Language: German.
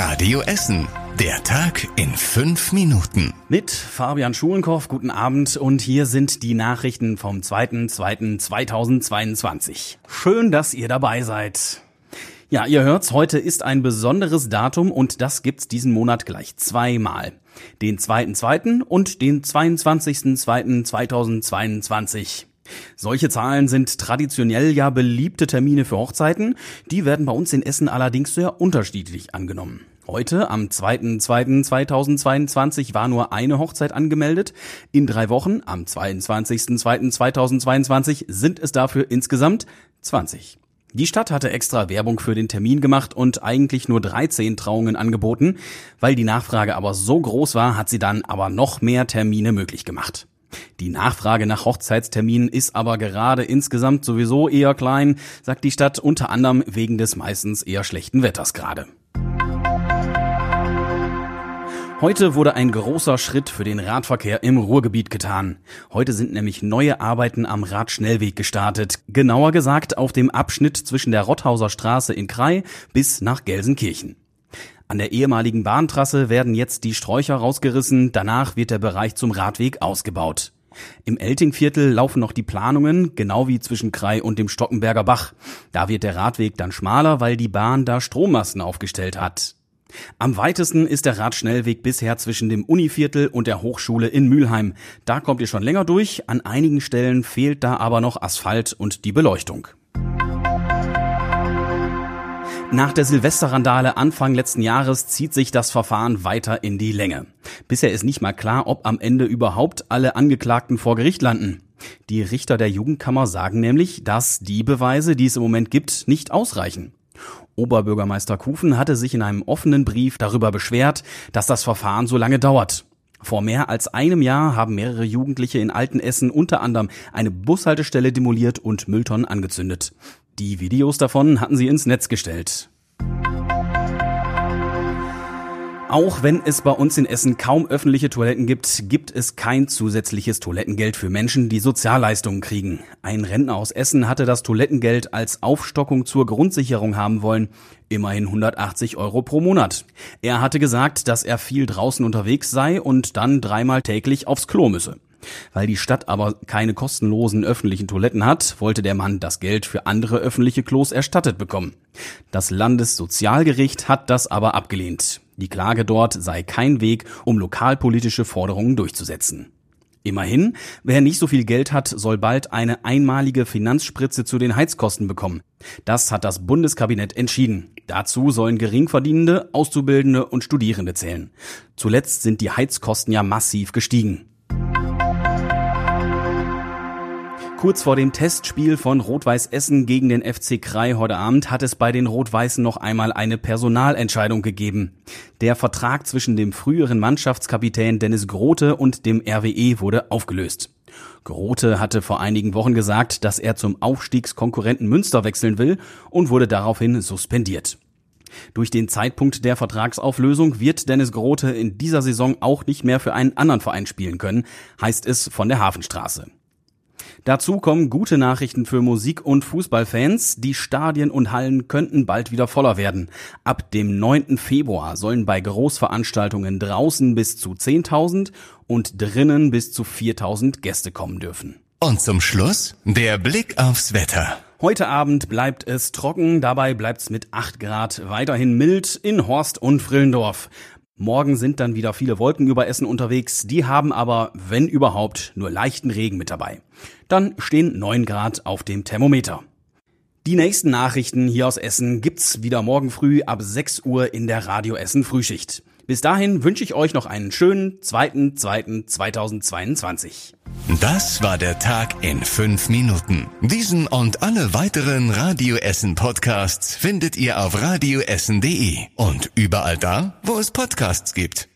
Radio Essen. Der Tag in fünf Minuten. Mit Fabian Schulenkoff, guten Abend und hier sind die Nachrichten vom 2.2.2022. Schön, dass ihr dabei seid. Ja, ihr hört's, heute ist ein besonderes Datum und das gibt's diesen Monat gleich zweimal. Den 2.2. und den 22.2.2022. Solche Zahlen sind traditionell ja beliebte Termine für Hochzeiten. Die werden bei uns in Essen allerdings sehr unterschiedlich angenommen. Heute, am 2.2.2022, war nur eine Hochzeit angemeldet. In drei Wochen, am 22.2.2022, sind es dafür insgesamt 20. Die Stadt hatte extra Werbung für den Termin gemacht und eigentlich nur 13 Trauungen angeboten. Weil die Nachfrage aber so groß war, hat sie dann aber noch mehr Termine möglich gemacht. Die Nachfrage nach Hochzeitsterminen ist aber gerade insgesamt sowieso eher klein, sagt die Stadt unter anderem wegen des meistens eher schlechten Wetters gerade. Heute wurde ein großer Schritt für den Radverkehr im Ruhrgebiet getan. Heute sind nämlich neue Arbeiten am Radschnellweg gestartet. Genauer gesagt auf dem Abschnitt zwischen der Rotthauser Straße in Krai bis nach Gelsenkirchen. An der ehemaligen Bahntrasse werden jetzt die Sträucher rausgerissen, danach wird der Bereich zum Radweg ausgebaut. Im Eltingviertel laufen noch die Planungen, genau wie zwischen Krei und dem Stockenberger Bach. Da wird der Radweg dann schmaler, weil die Bahn da Strommasten aufgestellt hat. Am weitesten ist der Radschnellweg bisher zwischen dem Univiertel und der Hochschule in Mülheim. Da kommt ihr schon länger durch, an einigen Stellen fehlt da aber noch Asphalt und die Beleuchtung. Nach der Silvesterrandale Anfang letzten Jahres zieht sich das Verfahren weiter in die Länge. Bisher ist nicht mal klar, ob am Ende überhaupt alle Angeklagten vor Gericht landen. Die Richter der Jugendkammer sagen nämlich, dass die Beweise, die es im Moment gibt, nicht ausreichen. Oberbürgermeister Kufen hatte sich in einem offenen Brief darüber beschwert, dass das Verfahren so lange dauert. Vor mehr als einem Jahr haben mehrere Jugendliche in Altenessen unter anderem eine Bushaltestelle demoliert und Mülltonnen angezündet. Die Videos davon hatten sie ins Netz gestellt. Auch wenn es bei uns in Essen kaum öffentliche Toiletten gibt, gibt es kein zusätzliches Toilettengeld für Menschen, die Sozialleistungen kriegen. Ein Rentner aus Essen hatte das Toilettengeld als Aufstockung zur Grundsicherung haben wollen. Immerhin 180 Euro pro Monat. Er hatte gesagt, dass er viel draußen unterwegs sei und dann dreimal täglich aufs Klo müsse. Weil die Stadt aber keine kostenlosen öffentlichen Toiletten hat, wollte der Mann das Geld für andere öffentliche Klos erstattet bekommen. Das Landessozialgericht hat das aber abgelehnt. Die Klage dort sei kein Weg, um lokalpolitische Forderungen durchzusetzen. Immerhin, wer nicht so viel Geld hat, soll bald eine einmalige Finanzspritze zu den Heizkosten bekommen. Das hat das Bundeskabinett entschieden. Dazu sollen Geringverdienende, Auszubildende und Studierende zählen. Zuletzt sind die Heizkosten ja massiv gestiegen. Kurz vor dem Testspiel von Rot-Weiß Essen gegen den FC Krai heute Abend hat es bei den Rot-Weißen noch einmal eine Personalentscheidung gegeben. Der Vertrag zwischen dem früheren Mannschaftskapitän Dennis Grote und dem RWE wurde aufgelöst. Grote hatte vor einigen Wochen gesagt, dass er zum Aufstiegskonkurrenten Münster wechseln will und wurde daraufhin suspendiert. Durch den Zeitpunkt der Vertragsauflösung wird Dennis Grote in dieser Saison auch nicht mehr für einen anderen Verein spielen können, heißt es von der Hafenstraße. Dazu kommen gute Nachrichten für Musik- und Fußballfans. Die Stadien und Hallen könnten bald wieder voller werden. Ab dem 9. Februar sollen bei Großveranstaltungen draußen bis zu 10.000 und drinnen bis zu 4.000 Gäste kommen dürfen. Und zum Schluss der Blick aufs Wetter. Heute Abend bleibt es trocken, dabei bleibt's mit 8 Grad weiterhin mild in Horst und Frillendorf. Morgen sind dann wieder viele Wolken über Essen unterwegs, die haben aber, wenn überhaupt, nur leichten Regen mit dabei. Dann stehen 9 Grad auf dem Thermometer. Die nächsten Nachrichten hier aus Essen gibt's wieder morgen früh ab 6 Uhr in der Radio Essen Frühschicht. Bis dahin wünsche ich euch noch einen schönen zweiten, zweiten 2022. Das war der Tag in fünf Minuten. Diesen und alle weiteren Radio Essen Podcasts findet ihr auf radioessen.de und überall da, wo es Podcasts gibt.